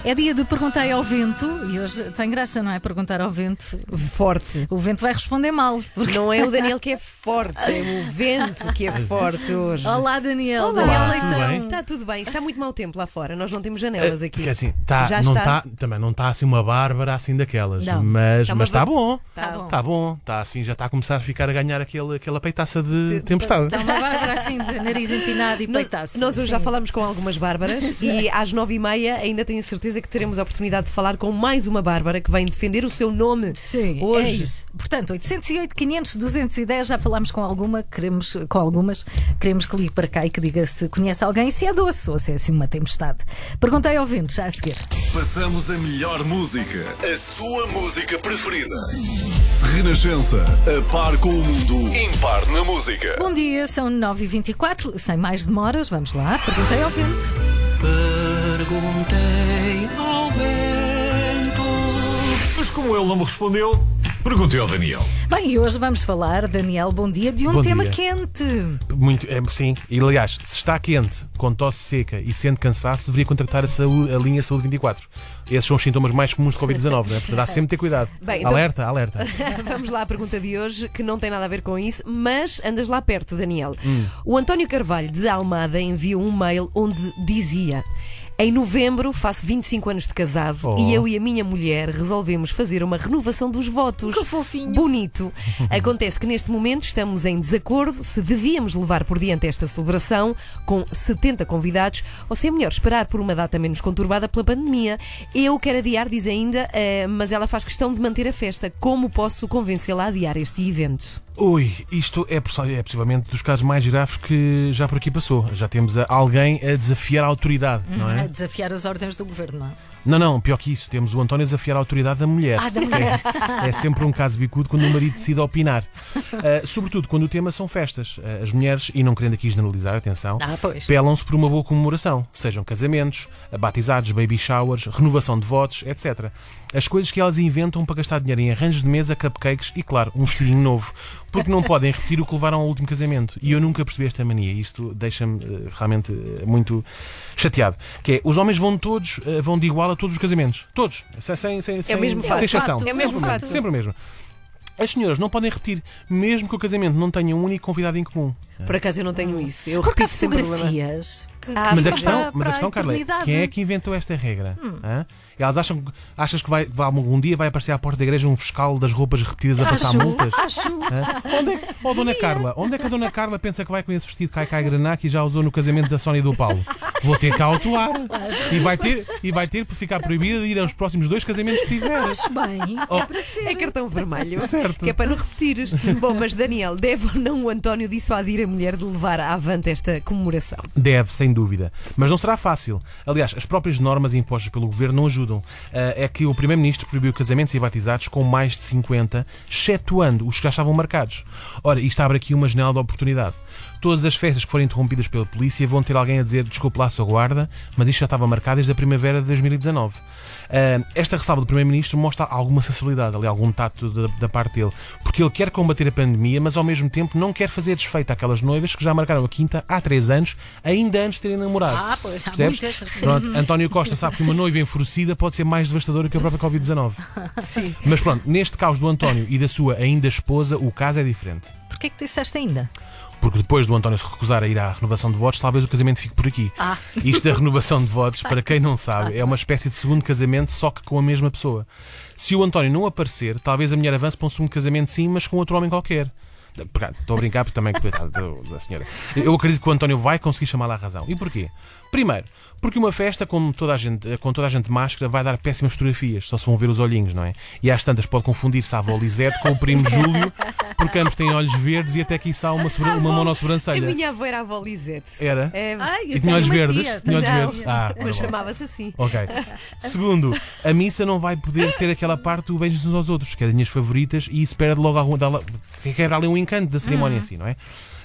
É dia de perguntar ao vento, e hoje tem graça, não é? Perguntar ao vento.
Forte.
O vento vai responder mal. porque-
Não é o Daniel que é forte, é o vento que é forte hoje.
Olá, Daniel.
Olá.
Daniel
tudo bem?
Está tudo bem, está muito mau tempo lá fora. Nós não temos janelas aqui.
Porque assim, tá,
Já
não
está.
tá, também não está assim uma bárbara assim daquelas,
Não.
mas
Tá uma
mas está
ba-
bom.
Tá bom.
Está bom, está assim, já está a começar a ficar a ganhar aquele, aquela peitaça de tempestade.
Está uma bárbara assim de nariz empinado e
Nós,
peitaço.
nós hoje já falamos com algumas Bárbaras e às nove e meia ainda tenho a certeza que teremos a oportunidade de falar com mais uma Bárbara que vem defender o seu nome
Sim,
hoje.
é isso. Portanto, 808, 500, 210, já falámos com alguma, queremos, com algumas, queremos que ligue para cá e que diga se conhece alguém, se é doce ou se é assim uma tempestade. Perguntei ao vento, já a seguir.
Passamos a melhor música, a sua música preferida. Renascença, a par com o mundo, impar na música.
Bom dia, são 9h24, sem mais demoras, vamos lá, perguntei ao vento.
Perguntei ao vento.
Mas como ele não me respondeu, perguntei ao Daniel.
Bem, e hoje vamos falar, Daniel, bom dia, de um
Bom
tema
dia.
quente.
Muito, é, sim, e aliás, se está quente, com tosse seca e sente cansaço, deveria contactar a, saúde- a linha Saúde 24. Esses são os sintomas mais comuns de Covid-19, não é? Portanto, há sempre de ter cuidado.
Bem, então-
alerta, alerta.
Vamos lá à pergunta de hoje, que não tem nada a ver com isso, mas andas lá perto, Daniel.
Hum.
O António Carvalho de Almada enviou um mail onde dizia. Em novembro faço 25 anos de casado
Oh.
e eu e a minha mulher resolvemos fazer uma renovação dos votos.
Que fofinho.
Bonito. Acontece que neste momento estamos em desacordo se devíamos levar por diante esta celebração com 70 convidados ou se é melhor esperar por uma data menos conturbada pela pandemia. Eu quero adiar, diz ainda, eh, mas ela faz questão de manter a festa. Como posso convencê-la a adiar este evento?
Ui, isto é, é possivelmente dos casos mais graves que já por aqui passou. Já temos a- alguém a desafiar a autoridade, não
A
é?
desafiar as ordens do governo, não é?
Não, não, pior que isso, temos o António a desafiar a autoridade da mulher.
Ah, da mulher.
É sempre um caso bicudo quando o marido decide opinar. Ah, sobretudo quando o tema são festas. Ah, as mulheres, e não querendo aqui generalizar, atenção,
Ah, pois.
pelam-se por uma boa comemoração, sejam casamentos, batizados, baby showers, renovação de votos, etc. As coisas que elas inventam para gastar dinheiro em arranjos de mesa, cupcakes e, claro, um vestidinho novo. Porque não podem repetir o que levaram ao último casamento. E eu nunca percebi esta mania. Isto deixa-me eh, realmente eh, muito chateado. Que é, os homens vão todos, eh, vão de igual a todos os casamentos. Todos. Sem, sem, sem, sem,
mesmo
sem
fato.
exceção.
É o mesmo
sempre,
fato.
mesmo, sempre o mesmo. As senhoras não podem repetir, mesmo que o casamento não tenha um único convidado em comum.
Por acaso eu não tenho isso. Eu
Porque há
repito problema.
fotografias. Que-
Ah,
mas a questão,
para-
mas a questão Carla, é, quem é que inventou esta regra? Hã? Elas acham, achas que vai, vai, algum dia vai aparecer à porta da igreja um fiscal das roupas repetidas a passar
Acho,
multas?
acho.
Hã? Onde é, que- oh, Dona Carla, onde é que a Dona Carla pensa que vai com esse vestido cai cai grana que já usou no casamento da Sónia e do Paulo? Vou ter que autuar. E vai ter, e vai ter por ficar proibida de ir aos próximos dois casamentos que tiver.
Acho bem.
Oh.
É para ser.
É cartão vermelho.
Certo.
Que é para não repetires. Bom, mas Daniel, deve ou não o António dissuadir a mulher de levar avante esta comemoração?
Deve, sem dúvida. Mas não será fácil. Aliás, as próprias normas impostas pelo governo não ajudam. Ah, é que o Primeiro-Ministro proibiu casamentos e batizados com mais de 50, excetuando os que já estavam marcados. Ora, isto abre aqui uma janela de oportunidade. Todas as festas que forem interrompidas pela polícia vão ter alguém a dizer desculpe lá, sua guarda, mas isto já estava marcado desde a primavera de 2019. Esta ressalva do Primeiro-Ministro mostra alguma sensibilidade, ali, algum tato da, da parte dele, porque ele quer combater a pandemia, mas ao mesmo tempo não quer fazer desfeito àquelas noivas que já marcaram a quinta há três anos, ainda antes de terem namorado.
Ah, pois, há
Percebes?
muitas.
Pronto, António Costa sabe que uma noiva enfurecida pode ser mais devastadora que a própria Covid-19.
Sim.
Mas pronto, neste caos do António e da sua ainda esposa, o caso é diferente.
Porquê que disseste ainda?
Porque depois do António se recusar a ir à renovação de votos, talvez o casamento fique por aqui.
Ah.
Isto da renovação de votos, para quem não sabe, é uma espécie de segundo casamento, só que com a mesma pessoa. Se o António não aparecer, talvez a mulher avance para um segundo casamento sim, mas com outro homem qualquer. Estou a brincar porque também, coitado da senhora. Eu acredito que o António vai conseguir chamá-la à razão. E porquê? Primeiro, porque uma festa com toda, a gente, com toda a gente de máscara vai dar péssimas fotografias, só se vão ver os olhinhos, não é? E às tantas pode confundir-se a avó Lisete com o primo Júlio, porque ambos têm olhos verdes e até aqui está uma, sobre- uma
A
monossobrancelha.
minha avó era a avó Lisete.
Era?
É,
Ai,
E tinha olhos verdes?
tia,
Tinha olhos verdes? Ah,
mas
tá bom.
chamava-se assim.
Ok. Segundo, a missa não vai poder ter aquela parte do beijos uns aos outros, que é das minhas favoritas, e isso perde logo algum. dá- quebra ali um encanto da cerimónia assim, não é?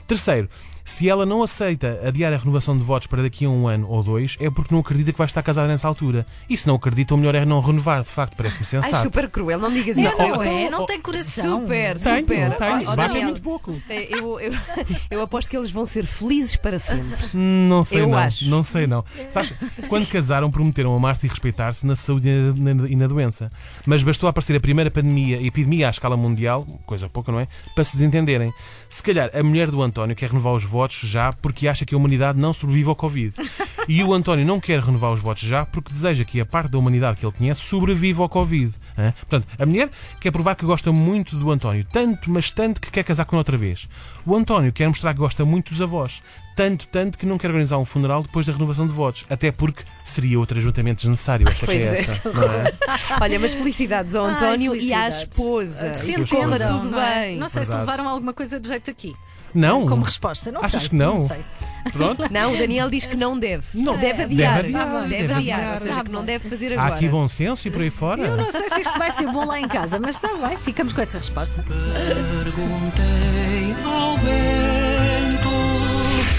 Terceiro, se ela não aceita adiar a renovação de votos para daqui a um ano ou dois, é porque não acredita que vai estar casada nessa altura. E se não acredita, o melhor é não renovar, de facto, parece-me
Ai,
sensato.
super cruel, não digas
Não,
isso.
não
Eu-
é, não tem coração.
Super,
Tenho,
super.
tenho.
Ó, ó,
Bate
Daniel,
muito pouco.
eh, Eu, eu, eu aposto que eles vão ser felizes para sempre.
Não sei
Eu
não.
acho.
Não sei não. Sabes, quando casaram prometeram amar-se e respeitar-se na saúde e na, e na doença. Mas bastou aparecer a primeira pandemia, a epidemia à escala mundial, coisa pouca, não é? Para se desentenderem. Se calhar a mulher do António quer renovar os votos já porque acha que a humanidade não sobrevive ao Covid. E o António não quer renovar os votos já porque deseja que a parte da humanidade que ele conhece sobreviva ao Covid. hã? Portanto, a mulher quer provar que gosta muito do António, tanto, mas tanto que quer casar com ele outra vez. O António quer mostrar que gosta muito dos avós, tanto, tanto que não quer organizar um funeral depois da renovação de votos, até porque seria outro ajuntamento desnecessário. Essa que
Pois
é
é.
essa. não é?
Olha, mas felicidades ao
Ai,
António e à
felicidades.
esposa.
Se
E corra
entendam,
tudo
não é?
bem.
Não sei se
Verdade.
levaram alguma coisa de jeito aqui.
Não.
Como resposta, não
Achas
sei.
que não?
sei.
Pronto.
Não, o Daniel diz que não deve.
Não.
Deve adiar.
Deve adiar,
Deve
deve
adiar.
adiar.
Ou seja, que não deve fazer
Há
agora.
aqui bom senso e por aí fora.
Eu não sei se isto vai ser bom lá em casa, mas está bem, ficamos com essa resposta.
Perguntei ao vento.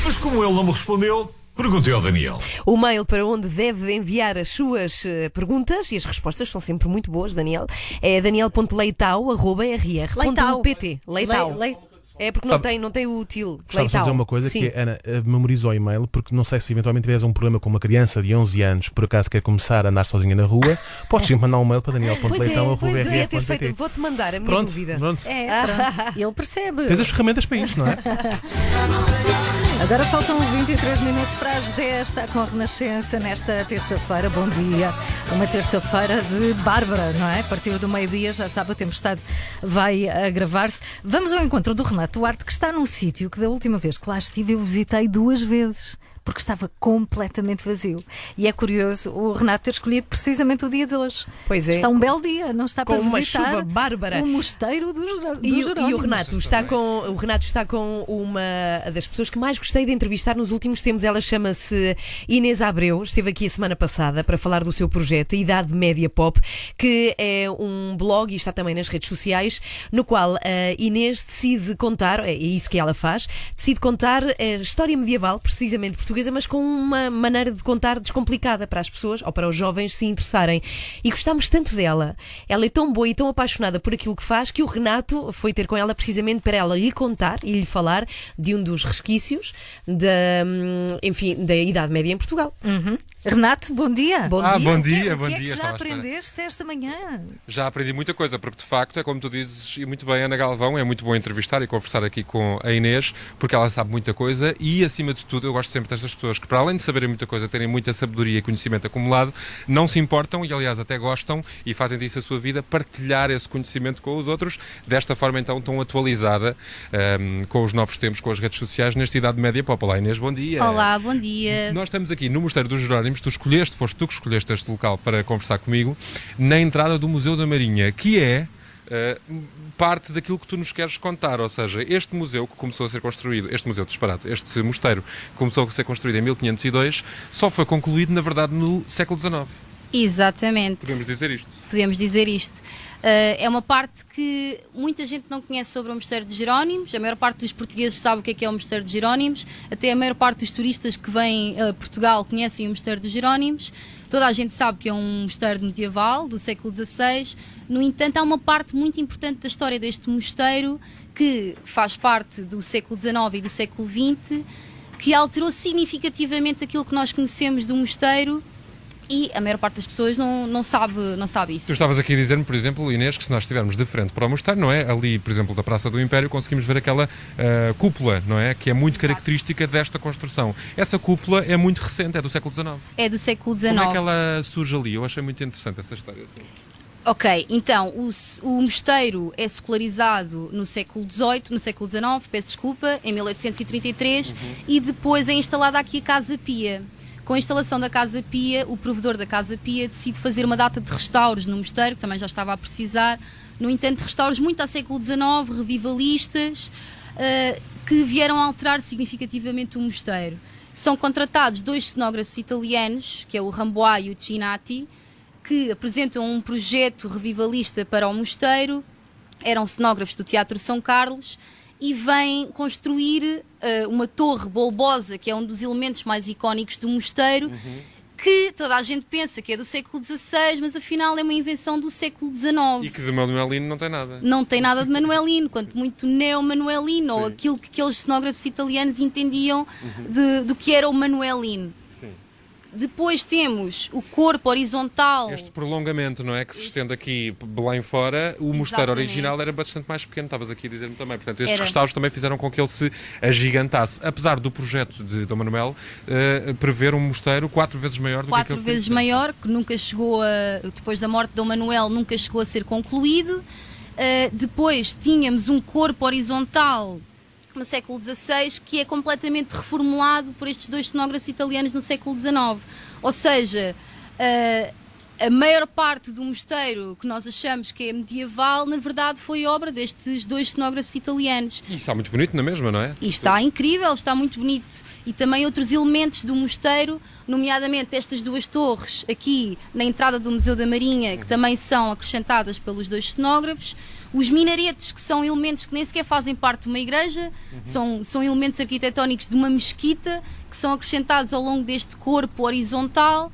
Mas como ele não me respondeu, perguntei ao Daniel.
O mail para onde deve enviar as suas eh, perguntas, e as respostas são sempre muito boas, Daniel, é daniel.leitao.rr.pt. Leitao.
Le- lei-
É porque não
Sabe-
tem, não tem o til.
Gostava de dizer uma coisa
Sim.
que é, Ana, eh, memoriza o e-mail, porque não sei se eventualmente tiveres um problema com uma criança de 11 anos que por acaso quer começar a andar sozinha na rua, podes sempre mandar um e-mail para
Pois é, é, Vou-te mandar a minha
Pronto,
dúvida.
pronto.
É, pronto. Ele percebe.
Tens as ferramentas para isso, não é?
Agora faltam 23 minutos para as 10. Está com a Renascença nesta terça-feira. Bom dia. Uma terça-feira de Bárbara, não é? A partir do meio-dia, já sabe, a tempestade vai agravar-se. Vamos ao encontro do Renato Duarte, que está num sítio que da última vez que lá estive eu visitei duas vezes. Porque estava completamente vazio. E é curioso o Renato ter escolhido precisamente o dia de hoje.
Pois é.
Está um belo dia, não está
Com
para
uma
visitar
chuva bárbara.
o mosteiro dos, dos
E, o- e o. Renato está com o Renato está com uma das pessoas que mais gostei de entrevistar nos últimos tempos. Ela chama-se Inês Abreu, esteve aqui a semana passada para falar do seu projeto Idade Média Pop, que é um blog e está também nas redes sociais, no qual a Inês decide contar, é isso que ela faz, decide contar a história medieval, precisamente portuguesa, mas com uma maneira de contar descomplicada para as pessoas ou para os jovens se interessarem. E gostámos tanto dela. Ela é tão boa e tão apaixonada por aquilo que faz que o Renato foi ter com ela precisamente para ela lhe contar e lhe falar de um dos resquícios da, hum, enfim, da Idade Média em Portugal.
Uhum. Renato, bom dia.
Bom
Ah,
dia.
bom dia,
o
bom
que é
dia.
que já
estava à espera.
aprendeste esta manhã?
Já aprendi muita coisa, porque de facto é como tu dizes, e muito bem, Ana Galvão, é muito bom entrevistar e conversar aqui com a Inês, porque ela sabe muita coisa e, acima de tudo, eu gosto sempre destas pessoas que, para além de saberem muita coisa, terem muita sabedoria e conhecimento acumulado, não se importam e, aliás, até gostam e fazem disso a sua vida, partilhar esse conhecimento com os outros, desta forma então tão atualizada, ahm, com os novos tempos, com as redes sociais, nesta Idade Média Pop. Olá, Inês, bom dia.
Olá, bom dia.
Nós estamos aqui no Mosteiro dos Jerónimos, tu escolheste, foste tu que escolheste este local para conversar comigo, na entrada do Museu da Marinha, que é eh, parte daquilo que tu nos queres contar, ou seja, este museu que começou a ser construído, este museu disparate, este mosteiro que começou a ser construído em 1502, só foi concluído, na verdade, no século XIX.
Exatamente.
Podemos dizer isto.
Podemos dizer isto. Uh, é uma parte que muita gente não conhece sobre o Mosteiro de Jerónimos. A maior parte dos portugueses sabe o que é, que é o Mosteiro de Jerónimos. Até a maior parte dos turistas que vêm a Portugal conhecem o Mosteiro de Jerónimos. Toda a gente sabe que é um mosteiro medieval do século XVI. No entanto, há uma parte muito importante da história deste mosteiro que faz parte do século XIX e do século XX, que alterou significativamente aquilo que nós conhecemos do mosteiro e a maior parte das pessoas não, não, sabe, não sabe isso.
Tu estavas aqui a dizer-me, por exemplo, Inês, que se nós estivermos de frente para o mosteiro, não é? Ali, por exemplo, da Praça do Império, conseguimos ver aquela uh, cúpula, não é? Que é muito
Exato.
característica desta construção. Essa cúpula é muito recente, é do século XIX.
É do século XIX.
Como é que ela surge ali? Eu achei muito interessante essa história. Assim.
Ok, então o, o mosteiro é secularizado no século XVIII, no século XIX, peço desculpa, em 1833, e depois é instalada aqui a Casa Pia. Com a instalação da Casa Pia, o provedor da Casa Pia decide fazer uma data de restauros no mosteiro, que também já estava a precisar. No entanto, restauros muito ao século XIX, revivalistas, uh, que vieram alterar significativamente o mosteiro. São contratados dois cenógrafos italianos, que é o Rambois e o Cinatti, que apresentam um projeto revivalista para o mosteiro. Eram cenógrafos do Teatro São Carlos e vêm construir uh, uma torre bulbosa, que é um dos elementos mais icónicos do mosteiro, uhum. que toda a gente pensa que é do século XVI, mas afinal é uma invenção do século XIX.
E que de Manuelino não tem nada.
Não tem nada de Manuelino, quanto muito neo-Manuelino, ou aquilo que aqueles cenógrafos italianos entendiam uhum. de, do que era o Manuelino. Depois temos o corpo horizontal.
Este prolongamento, não é? Que se estende aqui Belém fora. O mosteiro original era bastante mais pequeno, estavas aqui a dizer-me também. Portanto, estes
Era.
restauros também fizeram com que ele se agigantasse. Apesar do projeto de Dom Manuel eh, prever um mosteiro quatro vezes maior do que
quatro
que
vezes
foi
maior, que nunca chegou a. Depois da morte de Dom Manuel, nunca chegou a ser concluído. Uh, depois tínhamos um corpo horizontal no século XVI que é completamente reformulado por estes dois cenógrafos italianos no século XIX. Ou seja, uh, a maior parte do mosteiro que nós achamos que é medieval, na verdade foi obra destes dois cenógrafos italianos.
E está muito bonito na mesma, não é?
E está incrível, está muito bonito. E também outros elementos do mosteiro, nomeadamente estas duas torres aqui na entrada do Museu da Marinha, que também são acrescentadas pelos dois cenógrafos. Os minaretes, que são elementos que nem sequer fazem parte de uma igreja, são, são elementos arquitetónicos de uma mesquita, que são acrescentados ao longo deste corpo horizontal.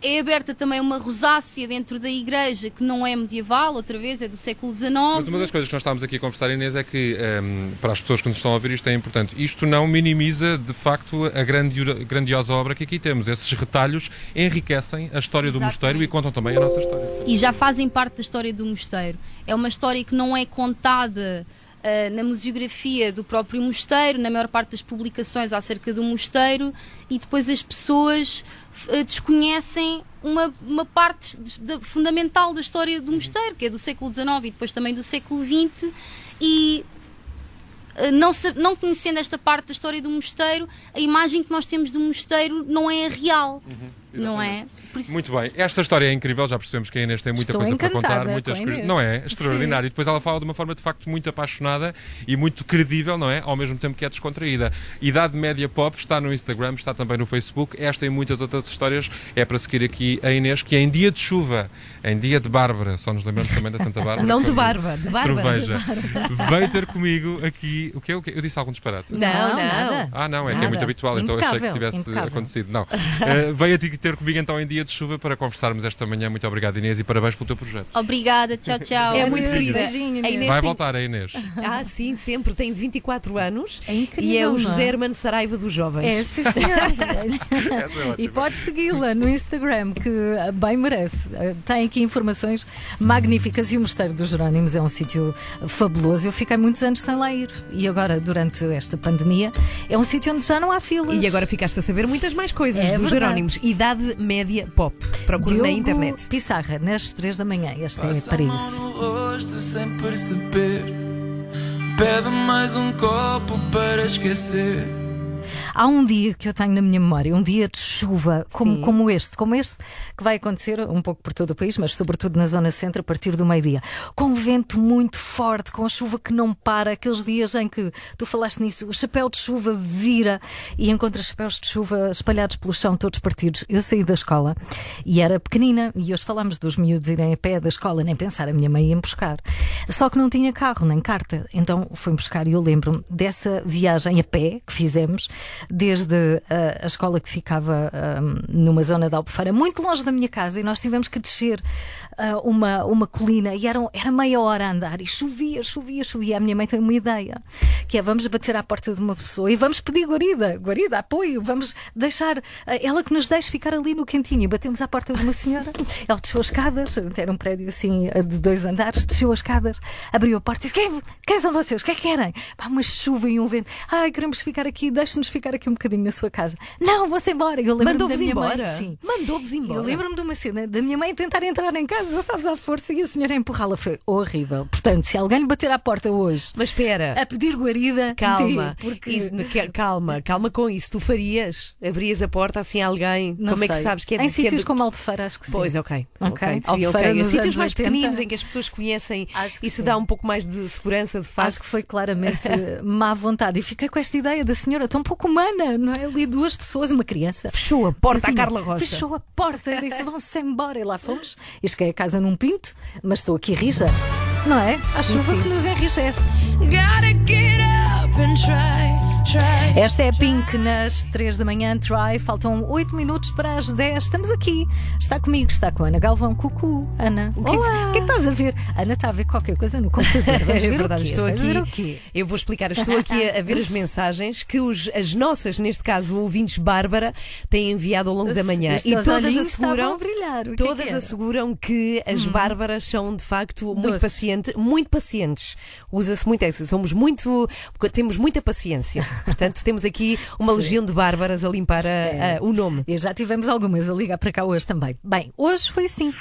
É aberta também uma rosácea dentro da igreja que não é medieval, outra vez, é do século XIX.
Mas uma das coisas que nós estávamos aqui a conversar, Inês, é que ehm, para as pessoas que nos estão a ouvir isto é importante. Isto não minimiza, de facto, a grandi- grandiosa obra que aqui temos. Esses retalhos enriquecem a história do mosteiro e contam também a nossa história.
e já fazem parte da história do mosteiro. É uma história que não é contada ah, na museografia do próprio mosteiro, na maior parte das publicações acerca do mosteiro, e depois as pessoas desconhecem uma, uma parte de- de- fundamental da história do mosteiro, que é do século XIX e depois também do século XX, e ah, não, não conhecendo esta parte da história do mosteiro, a imagem que nós temos do mosteiro não é a real. Não é? Isso-
Muito bem, esta história é incrível, já percebemos que a Inês tem muita
Estou
coisa para contar, muitas
com a
coisas.
Inês.
Não é? Extraordinário. E depois ela fala de uma forma de facto muito apaixonada e muito credível, não é? Ao mesmo tempo que é descontraída. Idade Média Pop está no Instagram, está também no Facebook. Esta e muitas outras histórias é para seguir aqui a Inês, que em dia de chuva, em dia de Bárbara, só nos lembramos também da Santa Bárbara.
Não de barba, de De barba.
Veio ter comigo aqui. O que Eu disse algum disparate?
Não, Não, nada.
Ah, não, é que
Nada.
é muito habitual, então eu achei que
Impecável,
tivesse
impecável.
acontecido. Não. Eh, veio a ti ter comigo então em dia de chuva para conversarmos esta manhã. Muito obrigado, Inês, e parabéns pelo teu projeto.
Obrigada, tchau, tchau.
É muito querida.
beijinho,
A Inês
Vai
tem-
voltar a Inês.
Ah, sim, sempre. Tem 24 anos. É
incrível,
E é o
é?
José Hermano Saraiva dos Jovens.
É, sim, senhor. e pode segui-la no Instagram, que bem merece. Tem aqui informações magníficas e o Mosteiro dos Jerónimos é um sítio fabuloso. Eu fiquei muitos anos sem lá ir e agora, durante esta pandemia, é um sítio onde já não há filas.
E agora ficaste a saber muitas mais coisas
É
dos
verdade.
Jerónimos. Idade Média Pop. Procure na internet.
Pissarra, nas 3 da manhã. Este é
Passa
isso.
no rosto sem perceber. Pede mais um copo para esquecer.
Há um dia que eu tenho na minha memória, um dia de chuva como,
Sim.
como este, como este, que vai acontecer um pouco por todo o país, mas sobretudo na zona centro, a partir do meio-dia. Com vento muito forte, com a chuva que não para, aqueles dias em que tu falaste nisso, o chapéu de chuva vira e encontras chapéus de chuva espalhados pelo chão, todos partidos. Eu saí da escola e era pequenina, e hoje falamos dos miúdos irem a pé da escola, nem pensar, a minha mãe ia me buscar. Só que não tinha carro, nem carta, então foi-me buscar e eu lembro-me dessa viagem a pé que fizemos, desde ah, a escola que ficava ah, numa zona da Albufeira, muito longe da minha casa, e nós tivemos que descer ah, uma, uma colina e era, era meia hora a andar e chovia, chovia, chovia. A minha mãe tem uma ideia, que é vamos bater à porta de uma pessoa e vamos pedir guarida, guarida, apoio, vamos deixar ah, ela que nos deixe ficar ali no cantinho. E batemos à porta de uma senhora, ela desceu as escadas, era um prédio assim ah, de dois andares, desceu as escadas, abriu a porta e disse: quem, quem são vocês? O que é que querem? Pá, uma chuva e um vento. Ai, queremos ficar aqui, deixe-nos ficar aqui um bocadinho na sua casa. Não, vão-se embora.
Mandou-vos
mãe.
embora?
Sim.
Mandou-vos embora.
Lembro-me de uma cena da minha mãe tentar entrar em casa, sabes, à força, e a senhora a empurrá-la. Foi horrível. Portanto, se alguém lhe bater à porta hoje
Mas espera.
a pedir guarida,
Calma,
porque
Isso- calma, calma com isso. Tu farias? Abrias a porta assim a alguém?
Não
Como é que
sei.
sabes que é
Em
de- que é
sítios
de-
como Albufeira, acho que sim.
Pois, ok.
Ok.
ok. Sim,
Albufeira
ok.
nos
Sítios mais
80.
pequeninos em que as pessoas conhecem, isso
sim.
dá um pouco mais de segurança, de facto.
Acho que foi claramente má vontade. E fiquei com esta ideia da senhora tão pouco humana, não é? Ali duas pessoas, uma criança.
Fechou a porta à Carla Rocha.
Fechou a porta disse: vão-se embora. E lá fomos. E cheguei a casa num pinto, mas estou aqui rija, não é? A
Sim,
chuva
sim.
que nos enriquece.
Gotta get up and try.
Esta é a Pink nas 3 da manhã, Try. Faltam 8 minutos para as 10. Estamos aqui. Está comigo, está com a Ana Galvão. Cucu, Ana. O que, é que, o que é que estás a ver? Ana está a ver qualquer coisa no computador. Vamos
É
ver
verdade, estou
Estás a ver
aqui.
o quê?
Eu vou explicar, estou aqui a, a ver as mensagens que os, as nossas, neste caso, ouvintes Bárbara, têm enviado ao longo da manhã.
Estes
e todas asseguram,
brilhar. Que é
todas
que era?
asseguram que as Bárbaras são de facto muito
Doces.
pacientes, muito pacientes. Usa-se muito essa. Somos muito, temos muita paciência. Portanto, temos aqui uma legião de Bárbaras a limpar a-
É.
a- o nome.
E já tivemos algumas a ligar para cá hoje também. Bem, hoje foi assim.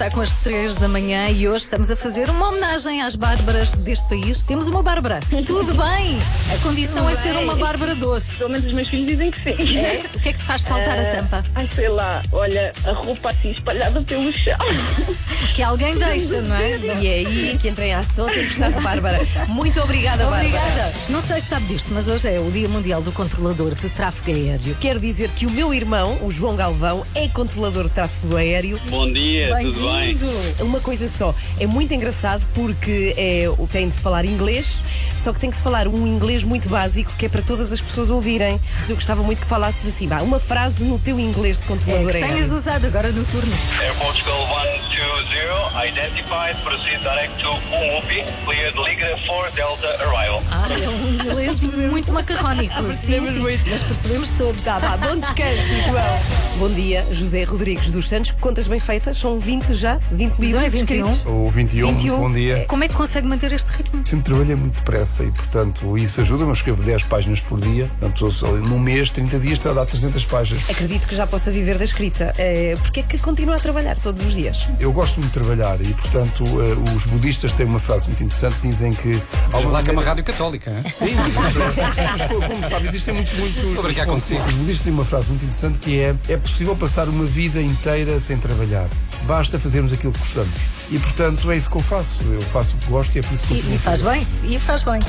Está com as 3 da manhã e hoje estamos a fazer uma homenagem às Bárbaras deste país. Temos uma Bárbara. Tudo bem? A condição é ser uma Bárbara doce.
Pelo menos os meus filhos dizem que sim.
É? O que é que te faz saltar a
Ah,
tampa?
Ai, sei lá, olha, a roupa assim espalhada pelo chão.
Que alguém deixa, não é?
E é aí que entra em ação a tempestade de Bárbara. Muito obrigada, Bárbara.
Obrigada. Não sei se sabe disto, mas hoje é o Dia Mundial do Controlador de Tráfego Aéreo.
Quero dizer que o meu irmão, o João Galvão, é controlador de tráfego aéreo.
Bom dia, tudo bem?
Uma coisa só, é muito engraçado porque é, tem de se falar inglês, só que tem que se falar um inglês muito básico que é para todas as pessoas ouvirem. Eu gostava muito que falasses assim, vá, uma frase no teu inglês de
É,
controlador
que
aéreo.
tenhas usado agora no turno.
Air Portugal 120, identified, proceed direct to Umupi, cleared Liga 4 Delta arrival.
Ah, é um inglês muito macarrónico. sim, sim. Mas percebemos todos.
Tá, vá, bom descanso, João. Bom dia, José Rodrigues dos Santos. Contas bem feitas? São 20 já? 20 livros
Não é 21?
escritos?
O 21,
21.
muito bom dia.
Como é que consegue manter este ritmo?
Sempre trabalhei muito depressa e, portanto, isso ajuda-me. Eu escrevo 10 páginas por dia. Portanto, num mês, 30 dias, está a dar 300 páginas.
Acredito que já possa viver da escrita. É, Porquê é que continua a trabalhar todos os dias?
Eu gosto muito de trabalhar e, portanto, eh, os budistas têm uma frase muito interessante. Dizem que.
Veja lá que é uma rádio católica. hein?
Sim, mas co- como sabe, existem muitos, muitos.
Estou a consigo.
Os budistas têm uma frase muito interessante que é: é possível passar uma vida inteira sem trabalhar. Basta fazermos aquilo que gostamos. E, portanto, é isso que eu faço. Eu faço o que gosto e é por isso que eu
E, e faz bem, e faz bem.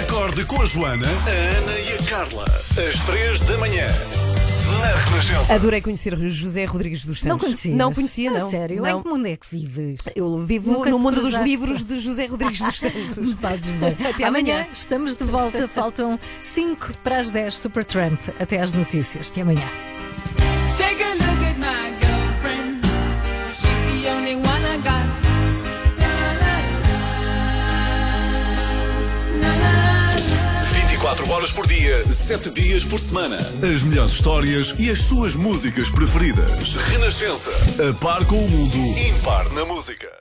Acorde com a Joana, a Ana e a Carla. Às três da manhã. Na Renascença.
Adorei conhecer o José Rodrigues dos Santos.
Não conhecia?
Não conhecia, não.
A sério?
Não.
Em que mundo é que vives?
Eu vivo
Nunca
no mundo dos livros de José Rodrigues dos Santos.
Fazes bem.
Até
amanhã
amanhã.
estamos de volta. Faltam 5 para as 10 Supertramp até às notícias. Até amanhã.
Horas por dia, 7 dias por semana. As melhores histórias e as suas músicas preferidas. Renascença. A par com o mundo, impar na música.